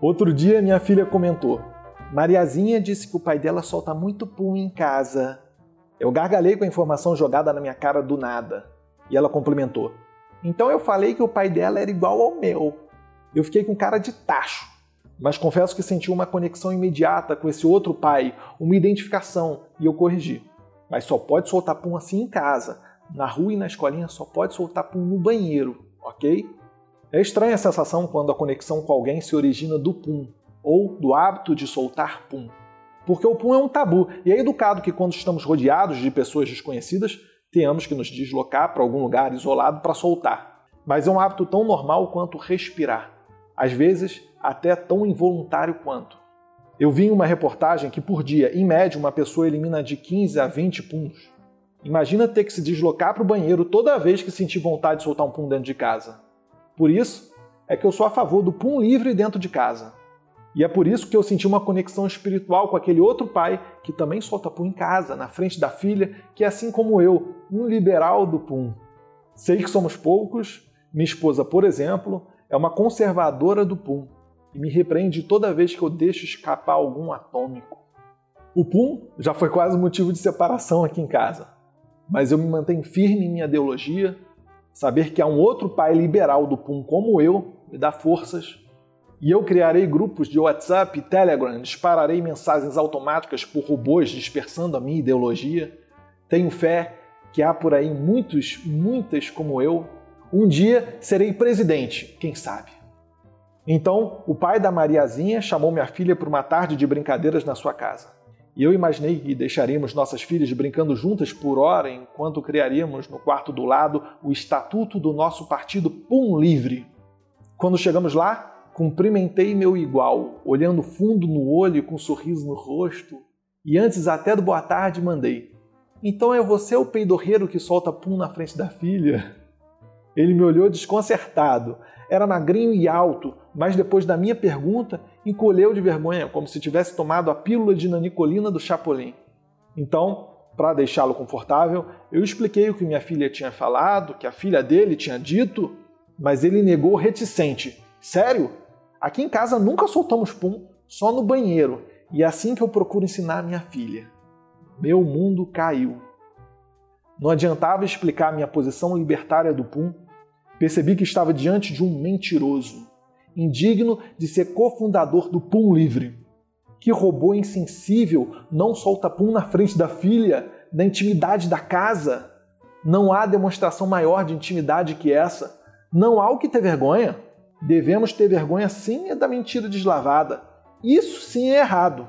Outro dia minha filha comentou: Mariazinha disse que o pai dela solta muito pum em casa. Eu gargalhei com a informação jogada na minha cara do nada. E ela complementou: Então eu falei que o pai dela era igual ao meu. Eu fiquei com cara de tacho, mas confesso que senti uma conexão imediata com esse outro pai, uma identificação, e eu corrigi. Mas só pode soltar pum assim em casa. Na rua e na escolinha só pode soltar pum no banheiro, ok? É estranha a sensação quando a conexão com alguém se origina do pum, ou do hábito de soltar pum. Porque o pum é um tabu, e é educado que quando estamos rodeados de pessoas desconhecidas, tenhamos que nos deslocar para algum lugar isolado para soltar. Mas é um hábito tão normal quanto respirar. Às vezes, até tão involuntário quanto. Eu vi em uma reportagem que por dia, em média, uma pessoa elimina de 15 a 20 puns. Imagina ter que se deslocar para o banheiro toda vez que sentir vontade de soltar um pum dentro de casa. Por isso, é que eu sou a favor do pum livre dentro de casa. E é por isso que eu senti uma conexão espiritual com aquele outro pai que também solta pum em casa, na frente da filha, que é assim como eu, um liberal do pum. Sei que somos poucos, minha esposa, por exemplo, é uma conservadora do pum e me repreende toda vez que eu deixo escapar algum atômico. O pum já foi quase motivo de separação aqui em casa, mas eu me mantenho firme em minha ideologia. Saber que há um outro pai liberal do pum como eu me dá forças e eu criarei grupos de WhatsApp e Telegram, dispararei mensagens automáticas por robôs dispersando a minha ideologia. Tenho fé que há por aí muitos, muitas como eu. Um dia serei presidente, quem sabe? Então, o pai da Mariazinha chamou minha filha para uma tarde de brincadeiras na sua casa. E eu imaginei que deixaríamos nossas filhas brincando juntas por hora enquanto criaríamos no quarto do lado o estatuto do nosso partido Pum Livre. Quando chegamos lá, Cumprimentei meu igual, olhando fundo no olho e com um sorriso no rosto, e antes até do boa tarde mandei. Então é você o peidorreiro que solta pum na frente da filha? Ele me olhou desconcertado. Era magrinho e alto, mas depois da minha pergunta, encolheu de vergonha, como se tivesse tomado a pílula de nanicolina do Chapolin. Então, para deixá-lo confortável, eu expliquei o que minha filha tinha falado, que a filha dele tinha dito, mas ele negou reticente. Sério? Aqui em casa nunca soltamos pum, só no banheiro, e é assim que eu procuro ensinar minha filha. Meu mundo caiu. Não adiantava explicar minha posição libertária do pum. Percebi que estava diante de um mentiroso, indigno de ser cofundador do Pum Livre. Que robô insensível não solta pum na frente da filha, na intimidade da casa. Não há demonstração maior de intimidade que essa. Não há o que ter vergonha. Devemos ter vergonha sim é da mentira deslavada. Isso sim é errado.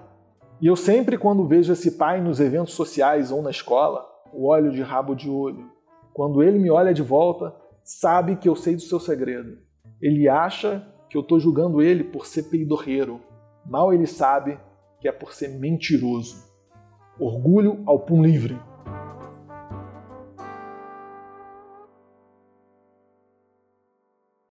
E eu sempre, quando vejo esse pai nos eventos sociais ou na escola, olho de rabo de olho. Quando ele me olha de volta, sabe que eu sei do seu segredo. Ele acha que eu estou julgando ele por ser peidorreiro. Mal ele sabe que é por ser mentiroso. Orgulho ao pum livre.